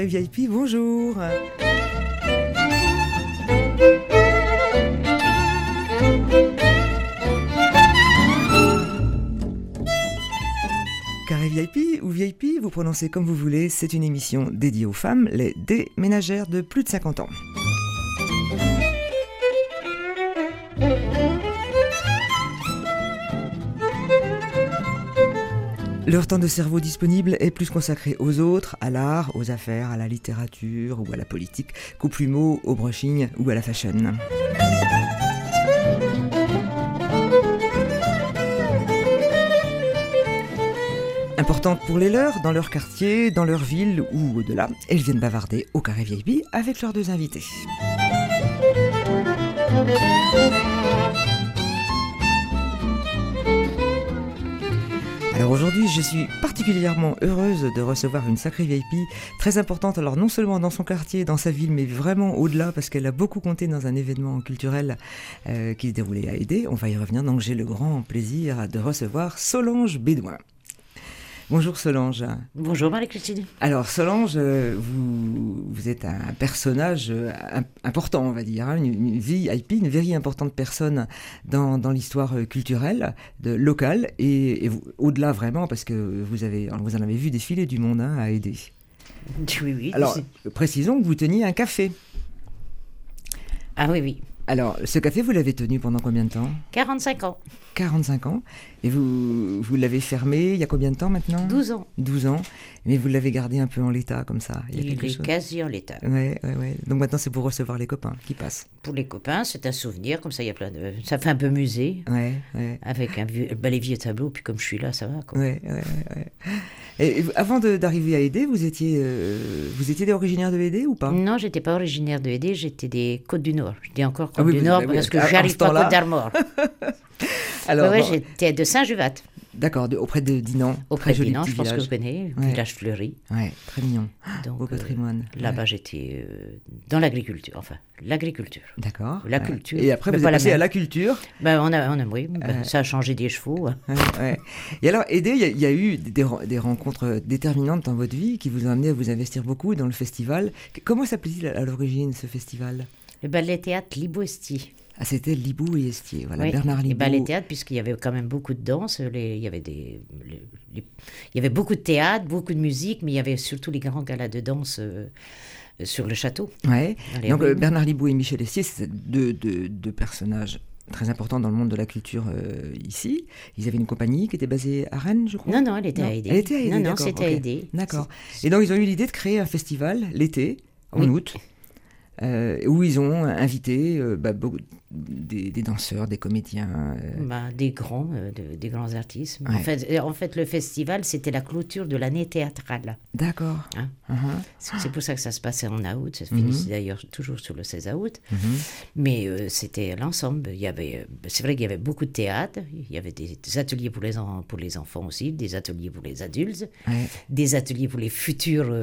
Carré VIP, bonjour. Carré VIP ou VIP, vous prononcez comme vous voulez, c'est une émission dédiée aux femmes, les déménagères de plus de 50 ans. Leur temps de cerveau disponible est plus consacré aux autres, à l'art, aux affaires, à la littérature ou à la politique, qu'au plumeau, au brushing ou à la fashion. Importantes pour les leurs, dans leur quartier, dans leur ville ou au-delà, elles viennent bavarder au carré VIP avec leurs deux invités. Aujourd'hui, je suis particulièrement heureuse de recevoir une sacrée VIP très importante, alors non seulement dans son quartier, dans sa ville, mais vraiment au-delà, parce qu'elle a beaucoup compté dans un événement culturel euh, qui se déroulait à Aider. On va y revenir, donc j'ai le grand plaisir de recevoir Solange Bédouin. Bonjour Solange. Bonjour Marie-Christine. Alors Solange, euh, vous, vous êtes un personnage euh, important, on va dire, hein, une, une VIP, une very importante personne dans, dans l'histoire euh, culturelle de, locale et, au-delà vraiment parce que vous, avez, vous en avez vu défiler du monde hein, à aider. Oui, oui. Alors précisons que vous teniez un café. Ah oui, oui. Alors ce café, vous l'avez tenu pendant combien de temps? 45 ans, 45 ans. Et vous, vous l'avez fermé il y a combien de temps maintenant? 12 ans. 12 ans. Mais vous l'avez gardé un peu en l'état comme ça. Il y a Il quelque est chose. quasi en l'état. Ouais, ouais, ouais. Donc maintenant, c'est pour recevoir les copains qui passent. Pour les copains, c'est un souvenir, comme ça, il y a plein de... Ça fait un peu musée, Ouais, ouais. avec un vieux... bah, les vieux tableaux, puis comme je suis là, ça va, quoi. Ouais, ouais. Et avant d'arriver à Aider, vous étiez, euh, vous étiez originaire de Aider ou pas? Non, j'étais pas originaire de Hédé, j'étais des Côtes du Nord. Je dis encore Côtes Ah oui, du vous- Nord oui, parce que j'arrive pas à. Côte d'Armor. Alors, ouais, bon, j'étais de Saint-Juvat, d'accord, auprès de Dinan. auprès de Dinan, je pense que village. vous connaissez, Ouais. village fleuri. Ouais, très mignon. Donc, Beau euh, patrimoine. Là-bas, Ouais. j'étais euh, dans l'agriculture, enfin, l'agriculture. D'accord. La culture, Et après, vous êtes passé à la culture. Ben, on a, on a, oui, ben, ça a changé des chevaux. Et alors, Aider, il y, a- il y a eu des, des rencontres déterminantes dans votre vie qui vous ont amené à vous investir beaucoup dans le festival. Comment s'appelait-il à l'origine ce festival? Le ballet théâtre Liboesti. Ah, c'était Libou et Estier. Voilà, Oui, Bernard les Libou. ballets théâtre, puisqu'il y avait quand même beaucoup de danse. les- il, y avait des, les- les- il y avait beaucoup de théâtre, beaucoup de musique, mais il y avait surtout les grands galas de danse euh, sur le château. Ouais. Donc euh, Bernard Libou et Michel Estier, c'est deux, deux- deux personnages très importants dans le monde de la culture euh, ici. Ils avaient une compagnie qui était basée à Rennes, je crois. Non, non, elle était Non, à aider. elle était à Aider, Non, non, c'était ok. à aider. D'accord. Et donc ils ont eu l'idée de créer un festival l'été, en Oui. août, où ils ont invité euh, bah, beaucoup- des, des danseurs, des comédiens. euh, Bah, des grands, euh, de- des grands artistes. Ouais. En, fait, en fait, le festival, c'était la clôture de l'année théâtrale. D'accord. Hein. Mhm, C'est c'est pour ça que ça se passait en août. Ça se finissait d'ailleurs toujours sur le 16 août. mhm. Mais euh, c'était l'ensemble. Il y avait, c'est vrai qu'il y avait beaucoup de théâtre. Il y avait des, des ateliers pour les, en- pour les enfants aussi, des ateliers pour les adultes, Ouais, des ateliers pour les futurs,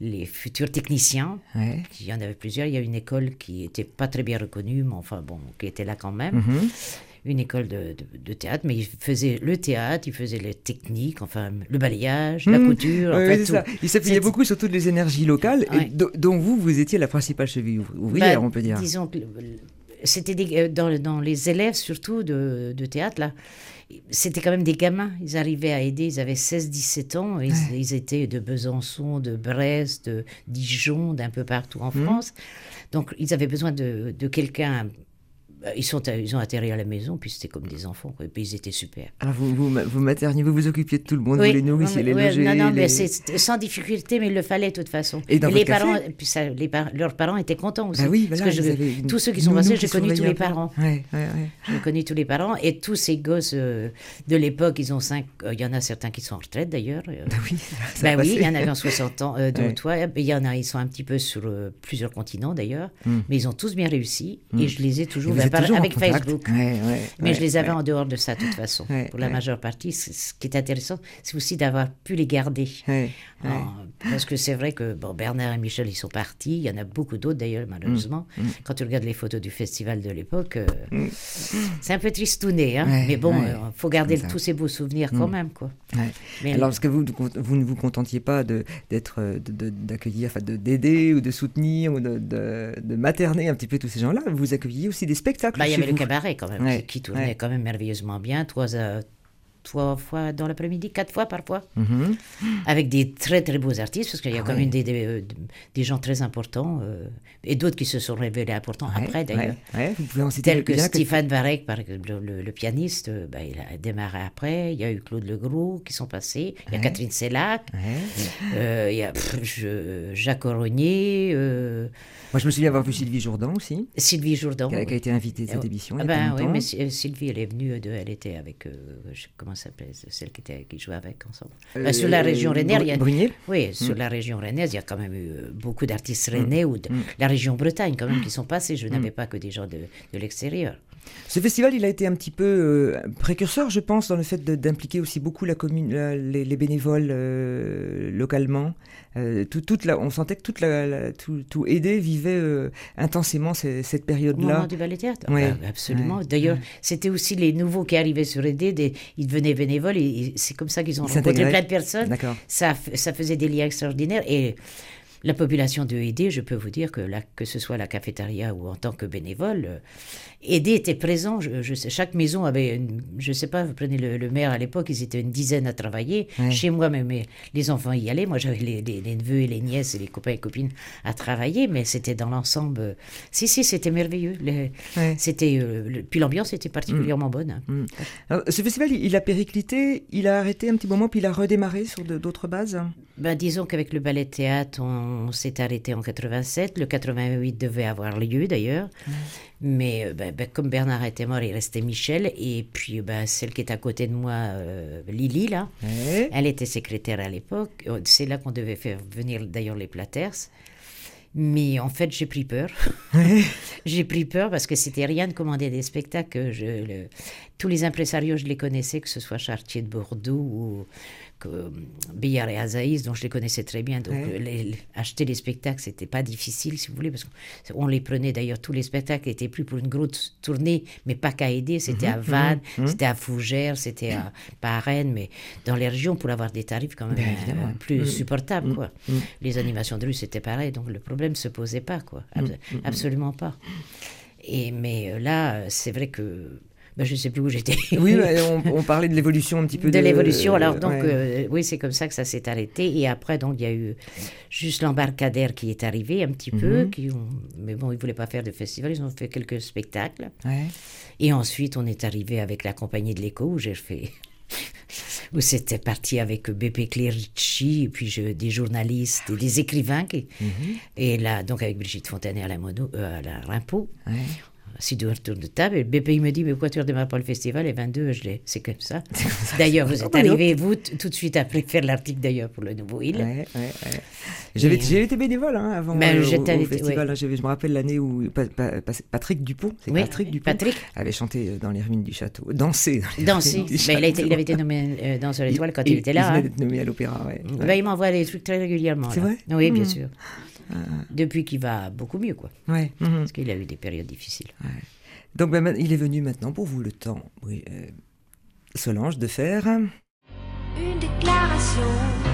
les futurs techniciens. ouais. Il y en avait plusieurs. Il y a une école qui était pas très bien reconnue, mais enfin bon, qui était là quand même. Mhm. Une école de, de- de théâtre, mais ils faisaient le théâtre, ils faisaient les techniques, enfin le balayage, la Mhm. couture, tout. ça. Il s'appuyait beaucoup sur toutes les énergies locales, et Ouais. do- dont vous, vous étiez la principale cheville ouvri- ouvrière, Bah, on peut dire. Disons que c'était euh, dans, dans les élèves surtout de, de théâtre là. C'était quand même des gamins. Ils arrivaient à aider. Ils avaient 16-17 ans. Ils, Ouais. ils étaient de Besançon, de Brest, de Dijon, d'un peu partout en Mhm. France. Donc ils avaient besoin de, de quelqu'un. Bah, Ils, sont, ils ont atterri à la maison, puis c'était comme des enfants. Et puis ils étaient super. Alors vous, vous, vous materniez, vous vous occupiez de tout le monde, vous les nourrissiez, les logez. Non, non, les- mais c'est sans difficulté, mais il le fallait de toute façon. Et dans les votre café parents, puis ça, les par- leurs parents étaient contents aussi. Bah oui, parce que je- une tous ceux qui sont passés, j'ai connu tous les parents. Ouais, ouais, ouais. J'ai connu tous les parents et tous ces gosses euh, de l'époque, ils ont cinq. euh, Il y en a certains qui sont en retraite d'ailleurs. euh, Bah oui, bah oui, il y en avait en 60 ans, euh, ou trois. Il y en a, ils sont un petit peu sur euh, plusieurs continents d'ailleurs, Hmm. mais ils ont tous bien réussi Hmm. et je les ai Et toujours. Avec Facebook. Mais je les avais en dehors de ça, de toute façon. pour la majeure partie, ce qui est intéressant, c'est aussi d'avoir pu les garder. parce que c'est vrai que bon, Bernard et Michel, ils sont partis. Il y en a beaucoup d'autres d'ailleurs, malheureusement. Mm, mm. Quand tu regardes les photos du festival de l'époque, euh, mm. c'est un peu tristouné. Hein. mais bon, il euh, faut garder tous ces beaux souvenirs quand même. Quoi. Alors, est-ce que vous, vous ne vous contentiez pas d'être, d'accueillir, enfin, d'aider ou de soutenir ou de, de, materner un petit peu tous ces gens-là? Vous accueilliez aussi des spectacles bah, Il y avait le cabaret quand même, qui, tournait quand même merveilleusement bien. Trois, euh, trois fois dans l'après-midi, quatre fois parfois, mhm. avec des très très beaux artistes, parce qu'il y a ah quand même des, des, des, gens très importants, euh, et d'autres qui se sont révélés importants après d'ailleurs. Tel que Stéphane Varek, par le, le, pianiste, euh, bah, il a démarré après, il y a eu Claude Legros qui sont passés, il y a Catherine Sellac, euh, il y a Jacques Oronier. Moi, je me souviens avoir vu Sylvie Jourdan aussi. Sylvie Jourdan. Qui a, été invitée de cette émission. Ah ben, oui, mais Sylvie, elle est venue, de, elle était avec, comment s'appelle, celle qui, était, qui jouait avec ensemble. Euh, sur la région rennaise, il y a, oui, sur mm. la région rennaise, il y a quand même eu euh, beaucoup d'artistes mm. rennais ou de mm. la région Bretagne quand même qui sont passés. Je n'avais pas que des gens de, de l'extérieur. Ce festival, il a été un petit peu euh, précurseur, je pense, dans le fait d'impliquer aussi beaucoup la commune, les, bénévoles localement. tout, toute la, on sentait que toute la, tout, tout aidé vivait intensément cette période-là. Au moment du ballet théâtre ouais. Ah bah, Absolument. D'ailleurs, c'était aussi les nouveaux qui arrivaient sur Aidé, des, ils devenaient bénévoles et, c'est comme ça qu'ils ont rencontré plein de personnes. Ça, ça faisait des liens extraordinaires et la population de Aidé, je peux vous dire que, là, que ce soit la cafétéria ou en tant que bénévole, Aidé était présent. Je, sais, chaque maison avait, je ne sais pas, vous prenez le, maire à l'époque, ils étaient une dizaine à travailler. Chez moi, mais, les enfants y allaient. Moi, j'avais les, neveux et les nièces et les copains et copines à travailler, mais c'était dans l'ensemble. Si, si, c'était merveilleux. C'était, euh, puis l'ambiance était particulièrement bonne. Mm. ce festival, il a périclité, il a arrêté un petit moment, puis il a redémarré sur d'autres bases? Ben, Disons qu'avec le ballet théâtre, on, s'est arrêté en 87. Le 88 devait avoir lieu d'ailleurs. Mais euh, ben, ben, comme Bernard était mort, il restait Michel. Et puis ben, celle qui est à côté de moi, euh, Lily, là, elle était secrétaire à l'époque. Oh, c'est là qu'on devait faire venir d'ailleurs les Platers. Mais en fait, j'ai pris peur. j'ai pris peur parce que c'était rien de commander des spectacles. Je, tous les impresarios, je les connaissais, que ce soit Chartier de Bordeaux ou euh, Billard et Azaïs, dont je les connaissais très bien. Donc, acheter les spectacles, c'était pas difficile, si vous voulez, parce qu'on les prenait d'ailleurs, tous les spectacles étaient plus pour une grosse tournée, mais pas qu'à aider. C'était à mhm, Vannes, mhm, mhm. c'était à Fougères, c'était à, pas à Rennes, mais dans les régions pour avoir des tarifs quand même euh, plus supportables, quoi. Les animations de rue, c'était pareil, donc le problème se posait pas, quoi. absolument pas. Et, mais euh, là, c'est vrai que ben, je ne sais plus où j'étais. oui, on, parlait de l'évolution un petit peu. De, l'évolution, alors donc, euh, oui, c'est comme ça que ça s'est arrêté. Et après, donc, il y a eu juste l'embarcadère qui est arrivé un petit peu. Mhm. Qui mais bon, ils ne voulaient pas faire de festival, ils ont fait quelques spectacles. Et ensuite, on est arrivé avec la compagnie de l'écho où j'ai fait où c'était parti avec Bébé Clerici, et puis je, des journalistes et des écrivains. Mhm. Et là, donc avec Brigitte Fontanet à la, mono, euh, à la Rimpo, si de retour de table. Et BPI me dit, mais pourquoi tu ne redémarres pas le festival? Et 22, je l'ai. C'est comme ça. D'ailleurs, vous êtes arrivé, vous, tout de suite après faire l'article d'ailleurs pour le Nouveau Île. Ouais, ouais, ouais. J'ai été bénévole hein, avant ben, euh, au, au, festival. Je, me rappelle l'année où Patrick Dupont, c'est Patrick Dupont, Patrick. avait chanté euh, dans les ruines du château, dansé dans les ruines du château. il, il, avait été nommé euh, dans l'étoile quand il, était là. Il venait hein. d'être nommé à l'opéra, ouais. Ben, il m'envoie des trucs très régulièrement. C'est vrai? Oui, bien mmh. sûr. Ah. Depuis qu'il va beaucoup mieux, quoi. Ouais. Mmh. Parce qu'il a eu des périodes difficiles. Ouais. Donc ben, il est venu maintenant pour vous le temps, oui, euh, Solange, de faire... Une déclaration.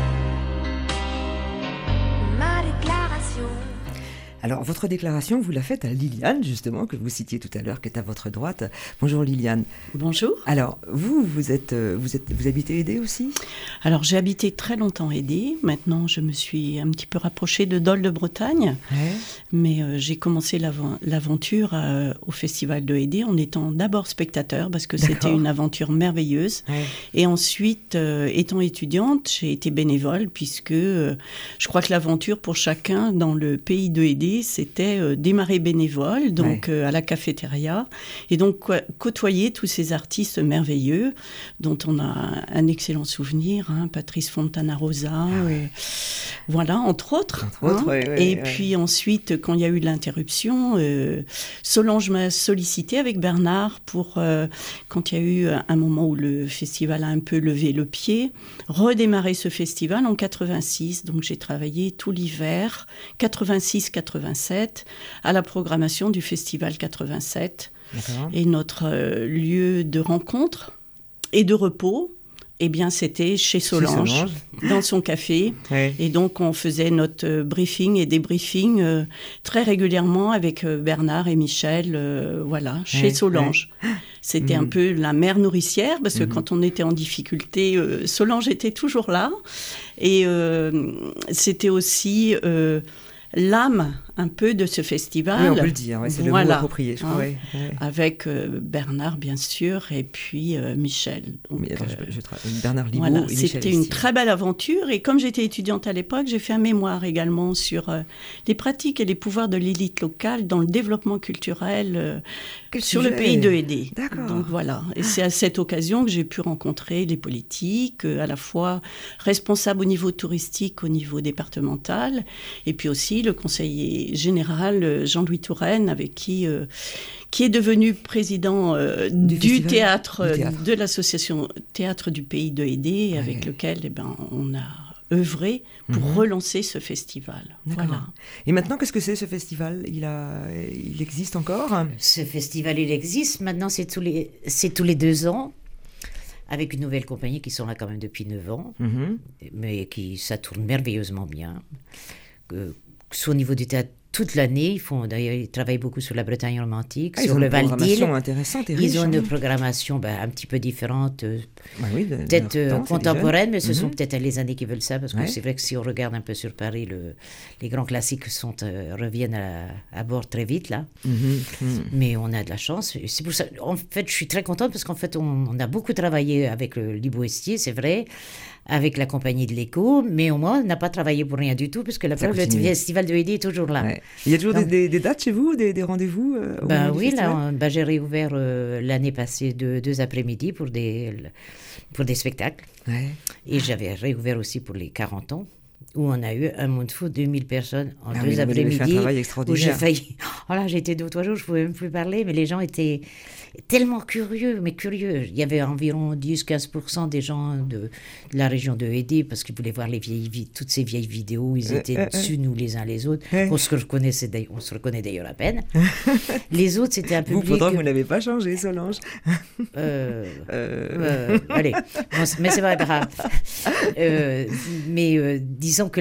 Alors, votre déclaration, vous la faites à Liliane, justement, que vous citiez tout à l'heure, qui est à votre droite. Bonjour Liliane. Bonjour. Alors, vous, vous êtes, euh, vous êtes, vous habitez Aidé aussi? Alors, j'ai habité très longtemps Aidé. Maintenant, je me suis un petit peu rapprochée de Dole de Bretagne. Mais euh, j'ai commencé l'aventure euh, au Festival de Aidé en étant d'abord spectateur, parce que c'était une aventure merveilleuse. Et ensuite, étant étudiante, j'ai été bénévole, puisque je crois que l'aventure pour chacun dans le pays de Aidé c'était démarrer bénévole, donc à la cafétéria, et donc côtoyer tous ces artistes merveilleux dont on a un excellent souvenir, hein, Patrice Fontana Rosa, ah voilà, entre autres. Hein. et puis ensuite, quand il y a eu l'interruption, Solange m'a sollicité avec Bernard pour, quand il y a eu un moment où le festival a un peu levé le pied, redémarrer ce festival en 86. Donc j'ai travaillé tout l'hiver, 86-87, à la programmation du festival 87. Et notre euh, lieu de rencontre et de repos, eh bien, c'était chez Solange, dans son café. Et donc, on faisait notre euh, briefing et débriefing euh, très régulièrement avec Bernard et Michel, voilà, chez Solange. C'était un mm. peu la mère nourricière, parce que mm-hmm. quand on était en difficulté, Solange était toujours là. Et c'était aussi l'âme un peu de ce festival. Oui, on peut le dire, c'est le mot approprié. Je crois, hein, Avec euh, Bernard, bien sûr, et puis euh, Michel. Donc, je, Bernard Libaud voilà, C'était une très belle aventure. Et comme j'étais étudiante à l'époque, j'ai fait un mémoire également sur euh, les pratiques et les pouvoirs de l'élite locale dans le développement culturel sur le pays de Hédé. D'accord. Donc voilà. Et c'est à cette occasion que j'ai pu rencontrer les politiques, à la fois responsables au niveau touristique, au niveau départemental, et puis aussi le conseiller général euh, Jean-Louis Touraine, avec qui, euh, qui est devenu président euh, du, théâtre, de l'association Théâtre du Pays de Hédé, avec lequel eh ben, on a œuvré pour mhm. relancer ce festival. Voilà. Et maintenant, qu'est-ce que c'est ce festival? Il, a, il existe encore? Ce festival, il existe. Maintenant, c'est tous les, c'est tous les deux ans avec une nouvelle compagnie qui sont là quand même depuis 9 ans, mhm. mais qui ça tourne merveilleusement bien. Que, soit au niveau du théâtre toute l'année. Ils font d'ailleurs, ils travaillent beaucoup sur la Bretagne romantique, ah, sur le Val d'Île. Ils ont une hein. programmation ben, un petit peu différente, euh, bah peut-être euh, contemporaine, mais ce sont mhm. peut-être les années qui veulent ça, parce que c'est vrai que si on regarde un peu sur Paris, le, les grands classiques sont, euh, reviennent à, bord très vite là. Mhm, mhm. Mais on a de la chance. C'est pour ça. En fait, je suis très contente parce qu'en fait, on, a beaucoup travaillé avec le Libo Estier, c'est vrai avec la compagnie de l'écho, mais au moins, on n'a pas travaillé pour rien du tout, parce que le festival de Hédé est toujours là. Il y a toujours des, dates chez vous, des, rendez-vous euh, ben Oui, là, ben, j'ai réouvert euh, l'année passée deux, deux après-midi pour des, pour des spectacles. Et j'avais réouvert aussi pour les 40 ans où on a eu un monde fou, 2000 personnes en ah deux après-midi. Où j'ai failli. Oh là, j'étais deux ou trois jours, je ne pouvais même plus parler, mais les gens étaient tellement curieux, mais curieux. Il y avait environ 10-15% des gens de, la région de Hédé parce qu'ils voulaient voir les vieilles, toutes ces vieilles vidéos. Ils euh, étaient euh, dessus, nous les uns les autres. On se reconnaissait, on se reconnaît d'ailleurs à peine. les autres, c'était un peu. Vous, pourtant, vous n'avez pas changé, Solange. Euh, euh, allez, mais c'est pas grave. mais disons que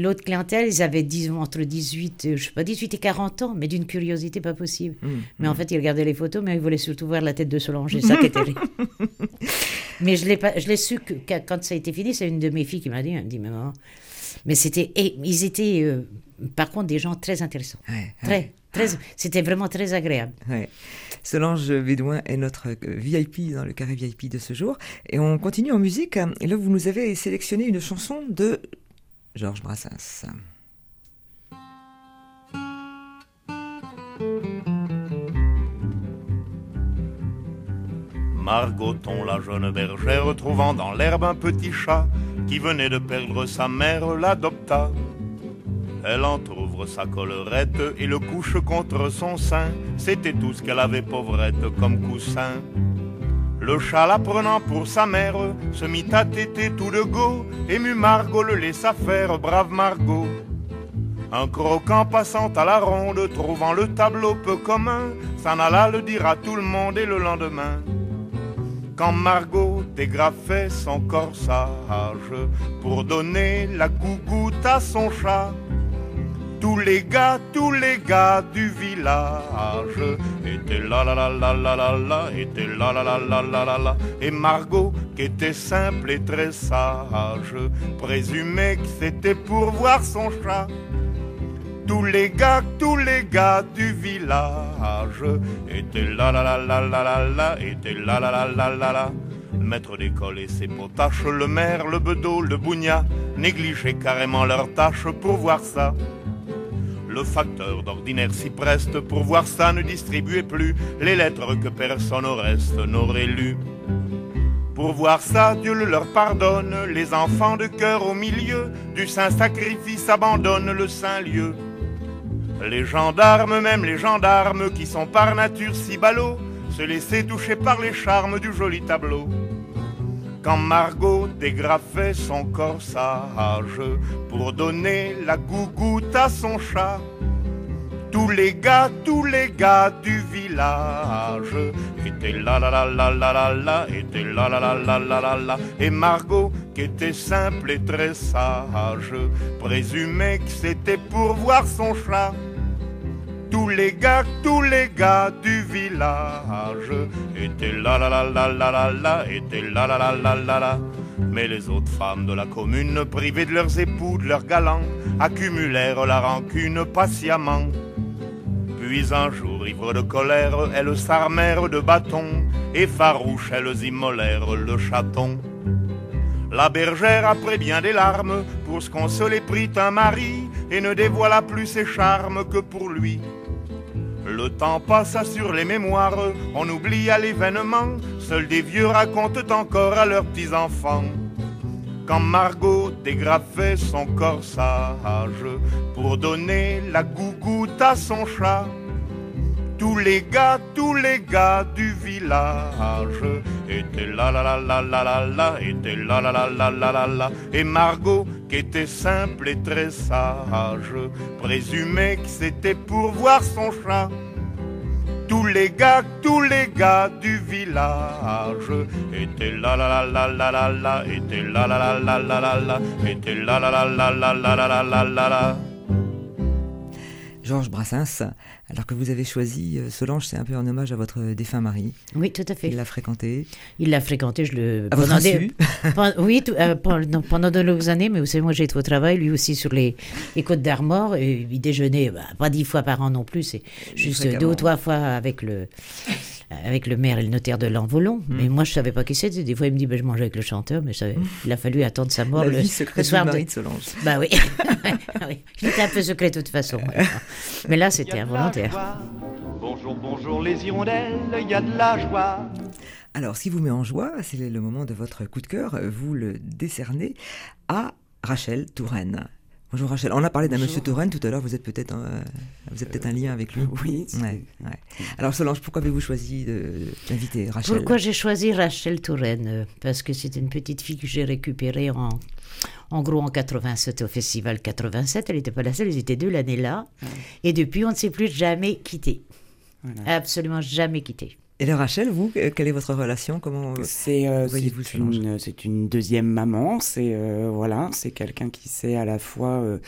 l'autre clientèle, ils avaient disons, entre 18, je sais pas, 18 et 40 ans, mais d'une curiosité pas possible. Mmh, mais en mmh. fait, ils regardaient les photos, mais ils voulaient surtout voir la tête de Solange, c'est ça qui terrible. mais je l'ai su que, quand ça a été fini, c'est une de mes filles qui m'a dit, elle me dit, maman. Mais c'était, ils étaient, euh, par contre, des gens très intéressants. très, très, c'était vraiment très agréable. Solange Bédouin est notre euh, VIP dans le carré VIP de ce jour. Et on continue en musique. Et là, vous nous avez sélectionné une chanson de Georges Brassens. Margoton, la jeune bergère, trouvant dans l'herbe un petit chat qui venait de perdre sa mère, l'adopta. Elle entr'ouvre sa collerette et le couche contre son sein. C'était tout ce qu'elle avait pauvrette comme coussin. Le chat la prenant pour sa mère se mit à téter tout de go. Ému Margot le laissa faire, brave Margot. Un croquant passant à la ronde, trouvant le tableau peu commun, s'en alla le dire à tout le monde et le lendemain quand Margot dégrafait son corsage pour donner la gougoute à son chat. Tous les gars, tous les gars du village étaient là là là là là là là, étaient là là là là là là là. Et Margot, qui était simple et très sage, présumait que c'était pour voir son chat. Tous les gars, tous les gars du village étaient là là là là là là là, étaient là là là là là. Le maître d'école et ses potaches, le maire, le bedeau, le bougnat, négligeaient carrément leurs tâches pour voir ça. Le facteur d'ordinaire s'y preste pour voir ça ne distribuait plus les lettres que personne au reste n'aurait lues. Pour voir ça, Dieu le leur pardonne, les enfants de cœur au milieu du saint sacrifice abandonnent le saint lieu. Les gendarmes, même les gendarmes qui sont par nature si ballots, se laissaient toucher par les charmes du joli tableau. Quand Margot dégrafait son corsage pour donner la gougoute à son chat, tous les gars, tous les gars du village étaient là là là là là là là, étaient là là là là là là là. Et Margot, qui était simple et très sage, présumait que c'était pour voir son chat. Tous les gars, tous les gars du village étaient là là là là là là étaient là là là là là là. Mais les autres femmes de la commune, privées de leurs époux, de leurs galants, accumulèrent la rancune patiemment. Puis un jour, ivre de colère, elles s'armèrent de bâtons, et farouches, elles immolèrent le chaton. La bergère, après bien des larmes, pour se consoler, prit un mari, et ne dévoila plus ses charmes que pour lui. Le temps passa sur les mémoires, on oublia l'événement, seuls des vieux racontent encore à leurs petits-enfants. Quand Margot dégrafait son corsage pour donner la gougoute à son chat, tous les gars, tous les gars du village étaient là là là là là là là, étaient là là là là là là là. Et Margot, qui était simple et très sage, présumait que c'était pour voir son chat. Tous les gars, tous les gars du village étaient là là là là là là là, étaient là là là là là là là, étaient là là là là là là là là là là. Georges Brassens, alors que vous avez choisi euh, Solange, c'est un peu en hommage à votre défunt mari. Oui, tout à fait. Il l'a fréquenté. Il l'a fréquenté, je le. À votre pendant des- Oui, tout- euh, pendant, pendant de longues années, mais vous savez, moi j'étais au travail, lui aussi sur les, les côtes d'Armor, et il déjeunait, bah, pas dix fois par an non plus, c'est juste deux ou trois fois avec le, avec le maire et le notaire de l'Envolon. Mais moi je savais pas qui c'était. Des fois il me dit, bah, je mangeais avec le chanteur, mais je savais- il a fallu attendre sa mort La le, vie le secrète du soir mari de- de Solange. Bah oui. Oui. il était un peu secret de toute façon. Mais là c'était involontaire. Bonjour, bonjour les hirondelles, il y a de la joie. Alors, ce qui vous met en joie, c'est le moment de votre coup de cœur. Vous le décernez à Rachel Touraine. Bonjour Rachel. On a parlé d'un monsieur Touraine tout à l'heure. Vous êtes peut-être euh, vous êtes peut-être un lien avec lui. Oui. c'est- Ouais, ouais. Alors Solange, pourquoi avez-vous choisi d'inviter Rachel? Pourquoi j'ai choisi Rachel Touraine? Euh, Parce que c'est une petite fille que j'ai récupérée en, en gros en 87 au festival 87. Elle n'était pas la seule, ils étaient deux l'année là. Et depuis, on ne s'est plus jamais quitté. Voilà. Absolument jamais quitté. Et alors Rachel, vous, euh, quelle est votre relation? Comment C'est euh, voyez-vous c'est une, c'est une deuxième maman. C'est euh, voilà, c'est quelqu'un qui sait à la fois euh,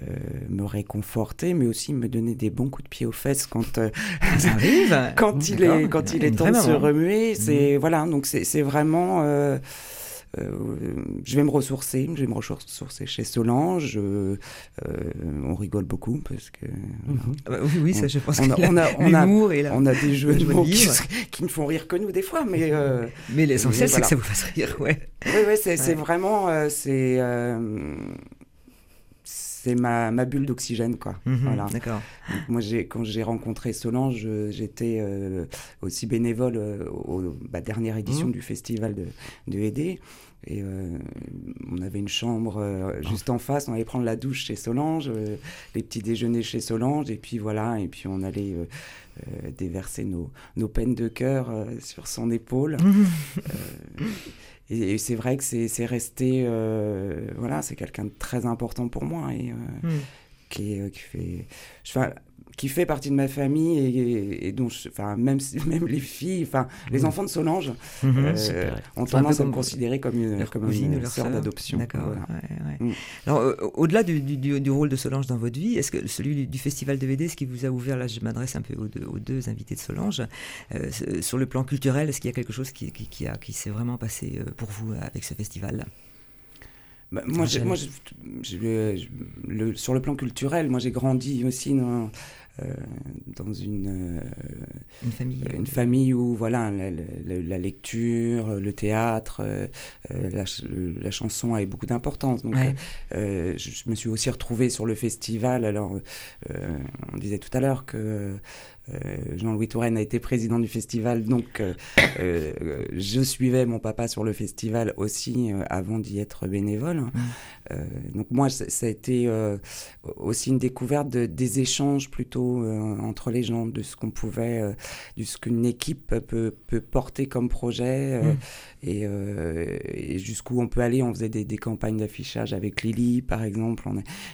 euh, me réconforter, mais aussi me donner des bons coups de pied aux fesses quand euh, ça arrive quand il est quand il est temps de se remuer. C'est voilà, donc c'est c'est vraiment. Euh, je vais me ressourcer, je vais me ressourcer chez Solange. euh, on rigole beaucoup parce que Ah bah oui, oui, ça, je pense on a, que on a, on a, et la- on a des jeux de mots qui, ne font rire que nous des fois, mais euh, Mais l'essentiel, c'est que ça vous fasse rire, ouais. oui, c'est Ouais. vraiment c'est euh, c'est ma, ma bulle d'oxygène quoi. Mhm, Voilà. D'accord. Moi j'ai quand j'ai rencontré Solange, j'étais euh, aussi bénévole euh, au bah, dernière édition Mhm. du festival de, de Aidé. Et euh, on avait une chambre euh, juste en face, on allait prendre la douche chez Solange, les petits déjeuners chez Solange, et puis voilà, et puis on allait déverser nos, nos peines de cœur sur son épaule. Et, c'est vrai que c'est c'est resté, euh, voilà, c'est quelqu'un de très important pour moi et euh, Hmm. Qui, est, euh, qui fait, enfin, qui fait partie de ma famille et, et- et dont, je- enfin, même même les filles, enfin, les enfants de Solange Mhm. euh, ont tendance à me considérer comme une, Leur comme cousine ou une leur sœur d'adoption. D'accord. Voilà. ouais, ouais. Mm. Alors, euh, au-delà du, du- rôle de Solange dans votre vie, est-ce que celui du, festival de VD, ce qui vous a ouvert, là, je m'adresse un peu aux deux, aux deux invités de Solange, euh, sur le plan culturel, est-ce qu'il y a quelque chose qui, qui, qui a, qui s'est vraiment passé pour vous avec ce festival? Bah, moi, je- le- sur le plan culturel, moi j'ai grandi aussi dans, dans une, une, famille, une famille où voilà, la, lecture, le théâtre, la, la, chanson avait beaucoup d'importance. Donc je, je, me suis aussi retrouvée sur le festival. Alors on disait tout à l'heure que euh, Jean-Louis Touraine a été président du festival, donc euh, euh, je suivais mon papa sur le festival aussi avant d'y être bénévole. Donc moi, ça, a été aussi une découverte de, des échanges plutôt entre les gens, de ce qu'on pouvait, de ce qu'une équipe peut, peut, porter comme projet mmh. et, jusqu'où on peut aller. On faisait des, campagnes d'affichage avec Lily, par exemple,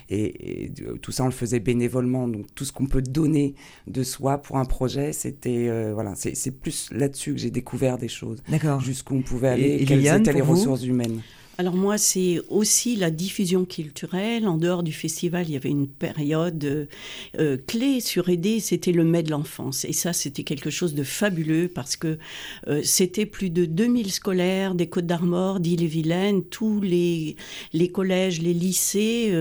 et, et, tout ça on le faisait bénévolement. Donc tout ce qu'on peut donner de soi pour un projet, c'était euh, voilà, c'est plus là-dessus que j'ai découvert des choses. D'accord. Jusqu'où on pouvait aller, et, quelles étaient les ressources humaines. Alors moi, c'est aussi la diffusion culturelle. En dehors du festival, il y avait une période euh, euh, clé sur aider, c'était le mai de l'enfance. Et ça, c'était quelque chose de fabuleux parce que euh, c'était plus de 2000 scolaires des Côtes d'Armor, d'Ille-et-Vilaine. Tous les, les collèges, les lycées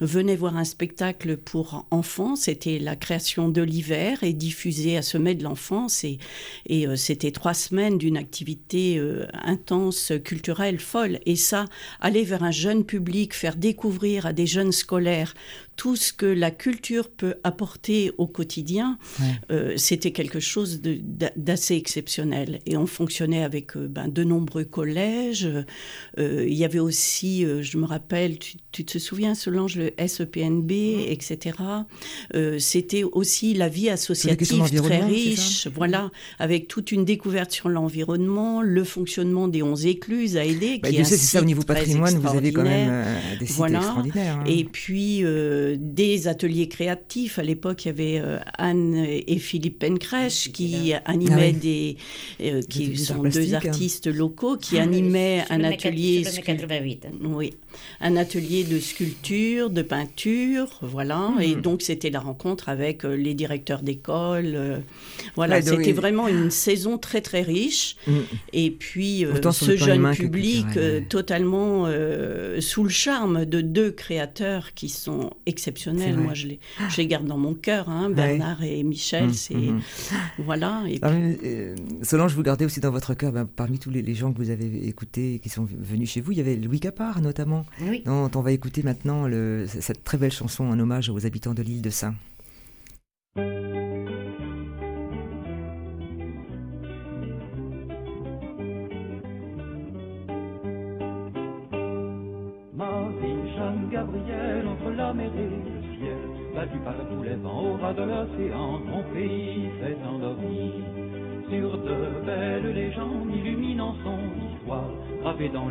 venaient voir un spectacle pour enfants. C'était la création de l'hiver et diffusé à ce mai de l'enfance. Et, et c'était trois semaines d'une activité intense, culturelle, folle. Ça, aller vers un jeune public, faire découvrir à des jeunes scolaires tout ce que la culture peut apporter au quotidien, euh, c'était quelque chose d'assez exceptionnel. Et on fonctionnait avec euh, ben, de nombreux collèges. Euh, il y avait aussi, je me rappelle, tu, te souviens, Solange, le SEPNB, etc. c'était aussi la vie associative très riche, voilà, avec toute une découverte sur l'environnement, le fonctionnement des 11 écluses à aider. Bah, qui je sais, c'est ça au niveau patrimoine, vous avez quand même des sites extraordinaires. Hein. Et puis, des ateliers créatifs. À l'époque, il y avait euh, Anne et Philippe Pencrèche qui animaient ah des, euh, qui sont deux hein. artistes locaux, qui ah, animaient un atelier. Oui, un atelier de sculpture, de peinture, voilà. Et hmm. donc c'était la rencontre avec euh, les directeurs d'école. voilà, c'était vraiment une saison très très riche. Hmm. Et puis ce jeune public totalement sous le charme de deux créateurs qui sont exceptionnels. Moi, je les, je les garde dans mon cœur. Hein, Bernard et Michel, mmh, c'est mmh, voilà. Et euh, Solange, vous gardez aussi dans votre cœur, ben, parmi tous les, gens que vous avez écoutés et qui sont venus chez vous, il y avait Louis Capard notamment, dont on va écouter maintenant le, cette très belle chanson en hommage aux habitants de l'île de Saint.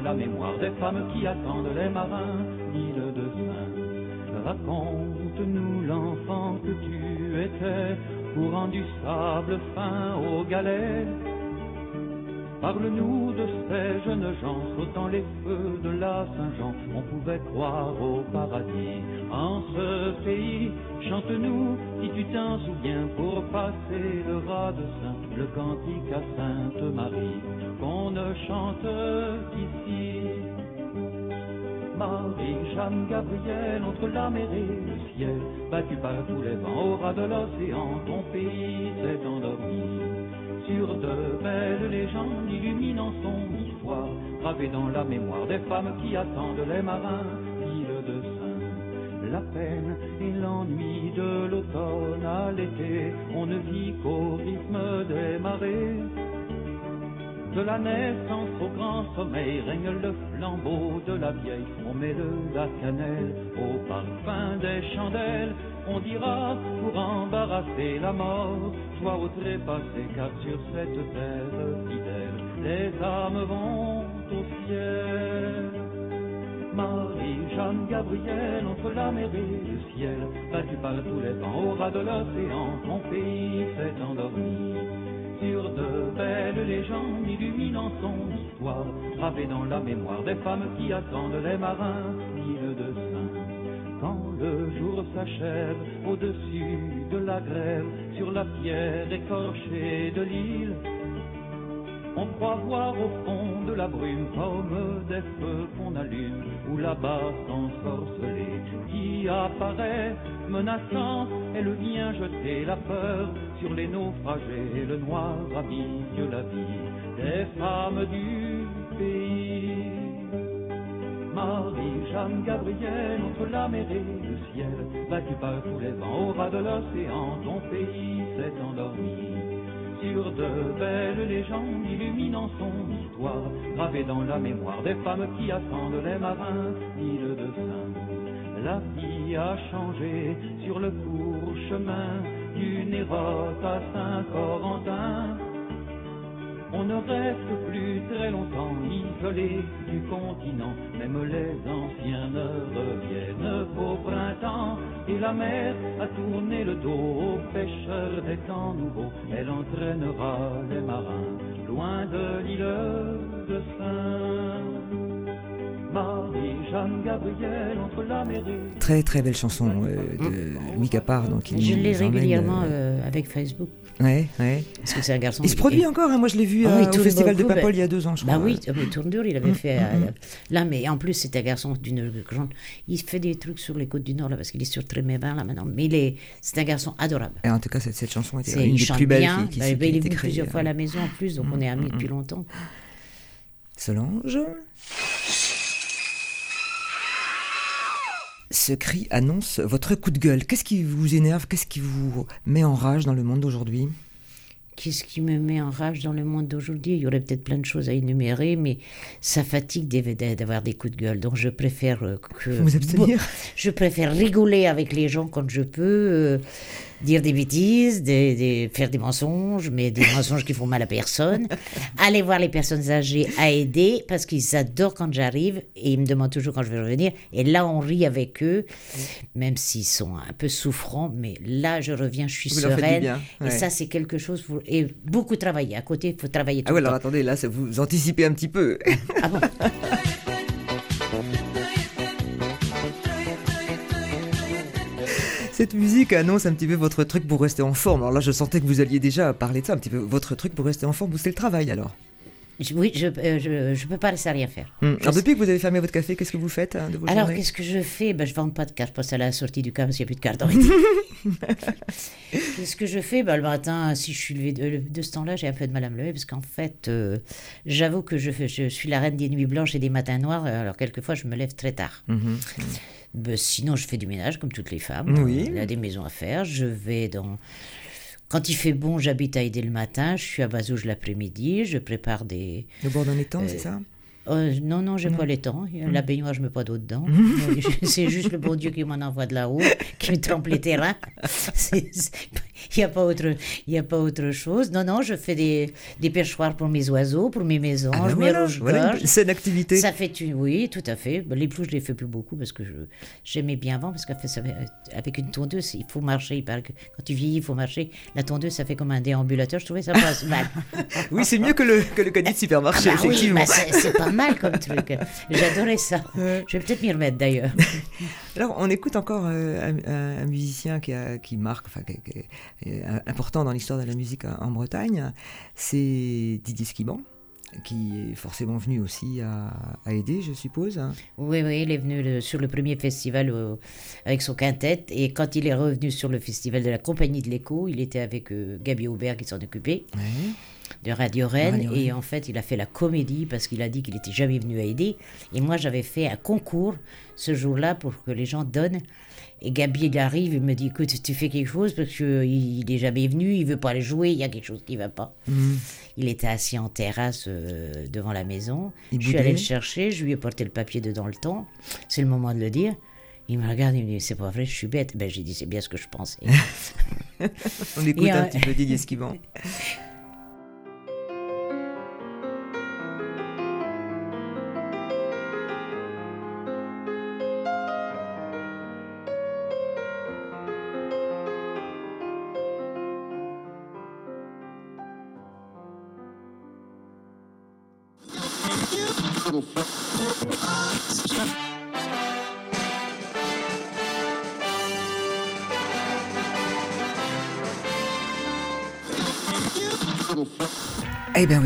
La mémoire des femmes qui attendent les marins, île de Saint. Raconte-nous l'enfant que tu étais, courant du sable fin aux galets Parle-nous de ces jeunes gens sautant les feux de la Saint-Jean. On pouvait croire au paradis en ce pays. Chante-nous, si tu t'en souviens, pour passer le rat de Saint, le cantique à Sainte Marie, qu'on ne Marie, Jeanne, Gabriel, entre la mer et le ciel, battu par tous les vents au ras de l'océan, ton pays s'est endormi sur de belles légendes illuminant son histoire, gravées dans la mémoire des femmes qui attendent les marins, île de Saint. La peine et l'ennui de l'automne à l'été, on ne vit qu'au rythme des marées. De la naissance au grand sommeil règne le flambeau de la vieille. On met de la cannelle au parfum des chandelles. On dira pour embarrasser la mort, soit au trépassé, car sur cette terre fidèle, les âmes vont au ciel. Marie, Jeanne, Gabriel, entre la mer et le ciel, battu par tous les vents au ras de l'océan, mon pays s'est endormi belles légendes illuminant son histoire, gravées dans la mémoire des femmes qui attendent les marins, île de Saint. Quand le jour s'achève au-dessus de la grève, sur la pierre écorchée de l'île, On croit voir au fond de la brume comme des feux qu'on allume, là-bas s'ensorceler qui apparaît menaçant, elle vient jeter la peur sur les naufragés, le noir habille la vie des femmes du pays. Marie, Jeanne, Gabrielle, entre la mer et le ciel, battu par tous les vents au ras de l'océan, ton pays s'est endormi. Sur de belles légendes illuminant son histoire, gravées dans la mémoire des femmes qui attendent les marins, île de Saint. La vie a changé sur le court chemin du Nérote à Saint-Corentin. On ne reste plus très longtemps isolé du continent, même les anciens ne reviennent qu'au printemps. Et la mer a tourné le dos aux pêcheurs des temps nouveaux, elle entraînera les marins loin de l'île de Saint. Très très belle chanson euh, de Louis Capard. Donc il Je l'ai emmène, régulièrement euh, euh, avec Facebook. Ouais, ouais. Parce que c'est un garçon. Il se produit encore, hein, moi je l'ai vu Ah euh, oui, il au Festival de Papol bah- il y a deux ans, je Bah crois. oui, euh, mais tourne dur, il avait Mm, fait. mm, euh, Là, mais en plus, c'est un garçon d'une grande. Il fait des trucs sur les côtes du Nord, là, parce qu'il est sur Trémévin, là, maintenant. Mais il est... c'est un garçon adorable. Et en tout cas, cette, cette chanson était C'est- une il des plus belles bien. qui, qui, Bah, qui bah, a il est été venu plusieurs fois à la maison en plus, donc on est amis mm, depuis mm. longtemps. Solange? Ce cri annonce votre coup de gueule. Qu'est-ce qui vous énerve? Qu'est-ce qui vous met en rage dans le monde d'aujourd'hui? Qu'est-ce qui me met en rage dans le monde d'aujourd'hui? Il y aurait peut-être plein de choses à énumérer, mais ça fatigue d'avoir des coups de gueule. Donc je préfère euh, que. Vous abstenir Je préfère rigoler avec les gens quand je peux, euh, dire des bêtises, des, des- faire des mensonges, mais des mensonges qui font mal à personne. Aller voir les personnes âgées à aider parce qu'ils adorent quand j'arrive et ils me demandent toujours quand je vais revenir. Et là, on rit avec eux, même s'ils sont un peu souffrants. Mais là, je reviens, je suis Vous sereine. bien, Et ça, c'est quelque chose. pour- Et beaucoup travailler. À côté, il faut travailler tout Ah ouais, le alors temps. attendez, là, ça vous anticipez un petit peu. Ah bon? Cette musique annonce un petit peu votre truc pour rester en forme. Alors là, je sentais que vous alliez déjà parler de ça, un petit peu. Votre truc pour rester en forme, c'est le travail alors. Je- Oui, je ne peux pas laisser à rien faire. Je Alors depuis que vous avez fermé votre café, qu'est-ce que vous faites hein, de vos Alors, qu'est-ce que je fais? Ben, Je ne vends pas de cartes postales à la sortie du cas parce qu'il n'y a plus de cartes en Qu'est-ce que je fais? Ben, Le matin, si je suis levée de, de ce temps-là, j'ai un peu de mal à me lever parce qu'en fait, euh, j'avoue que je, je suis la reine des nuits blanches et des matins noirs. Alors, quelquefois, je me lève très tard. Mhm. Ben, sinon, je fais du ménage comme toutes les femmes. Oui. Il y a des maisons à faire. Je vais dans. Quand il fait bon, j'habite à aider le matin. Je suis à Bazouge l'après-midi. Je prépare des. Le bord d'un étang, c'est ça? Euh, non, non, j'ai Non. pas les temps. Mm. La baignoire, je mets pas d'eau dedans. Euh, je- c'est juste le bon Dieu qui m'en envoie de là-haut, qui me trempe les terrains. C'est- c'est- Il n'y a, pas autre- il y a pas autre chose. Non, non, je fais des, des perchoirs pour mes oiseaux, pour mes maisons, Ah ben voilà, rouge voilà une activité. Ça fait une... Oui, tout à fait. Les plots, je les fais plus beaucoup parce que j'aimais bien avant, parce qu'avec avec une tondeuse, il faut marcher. Il que quand tu vieillis, il faut marcher. La tondeuse, ça fait comme un déambulateur. Je trouvais ça pas mal. Oui, c'est mieux que le, que le caddie de supermarché, Ah bah oui, effectivement. bah c'est c'est pas mal comme truc. J'adorais ça. Je vais peut-être m'y remettre d'ailleurs. Alors, on écoute encore euh, un, musicien qui, a- qui marque, enfin, qui, qui est euh, important dans l'histoire de la musique en, en Bretagne. C'est Didier Skiban, qui est forcément venu aussi à, à aider, je suppose. Oui, oui, il est venu le- sur le premier festival au- avec son quintet. Et quand il est revenu sur le festival de la Compagnie de l'Écho, il était avec euh, Gabi Aubert qui s'en occupait. Ouais. De Radio Rennes. Radio et en fait il a fait la comédie parce qu'il a dit qu'il n'était jamais venu à aider et moi j'avais fait un concours ce jour-là pour que les gens donnent. Et Gabi il arrive il me dit écoute tu fais quelque chose parce qu'il n'est jamais venu il veut pas aller jouer il y a quelque chose qui va pas. Mhm. il était assis en terrasse euh, devant la maison. Il je suis allée le chercher je lui ai porté le papier dedans le temps. C'est le moment de le dire. Il me regarde, il me dit C'est pas vrai, je suis bête. Ben, j'ai dit C'est bien ce que je pensais. On écoute Et, un euh, petit peu Didier Skiban.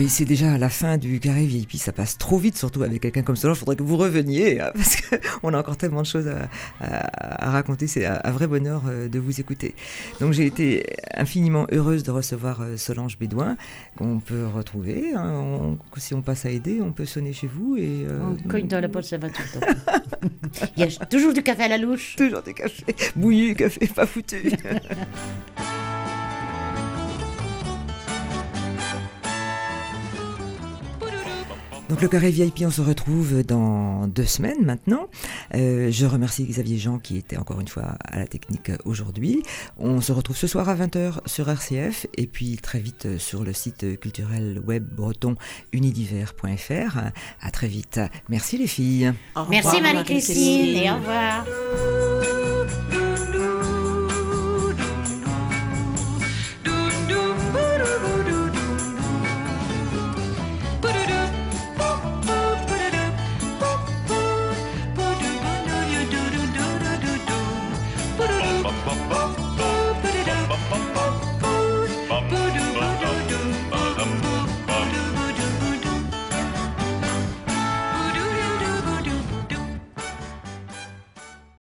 c'est déjà la fin du carré VIP, ça passe trop vite, surtout avec quelqu'un comme cela. Il faudrait que vous reveniez, hein, parce qu'on a encore tellement de choses à, raconter. C'est un, vrai bonheur euh, de vous écouter. Donc j'ai été infiniment heureuse de recevoir euh, Solange Bédouin, qu'on peut retrouver. Hein. si on passe à aider, on peut sonner chez vous. Et, euh, on cogne dans la porte, ça va tout le temps. Il y a toujours du café à la louche. Toujours du café. Bouillu, café pas foutu. Donc le carré VIP, on se retrouve dans deux semaines maintenant. Euh, je remercie Xavier Jean qui était encore une fois à la technique aujourd'hui. On se retrouve ce soir à 20h sur RCF et puis très vite sur le site culturel web breton unidiver.fr. À très vite. Merci les filles. Merci Marie-Christine et au revoir.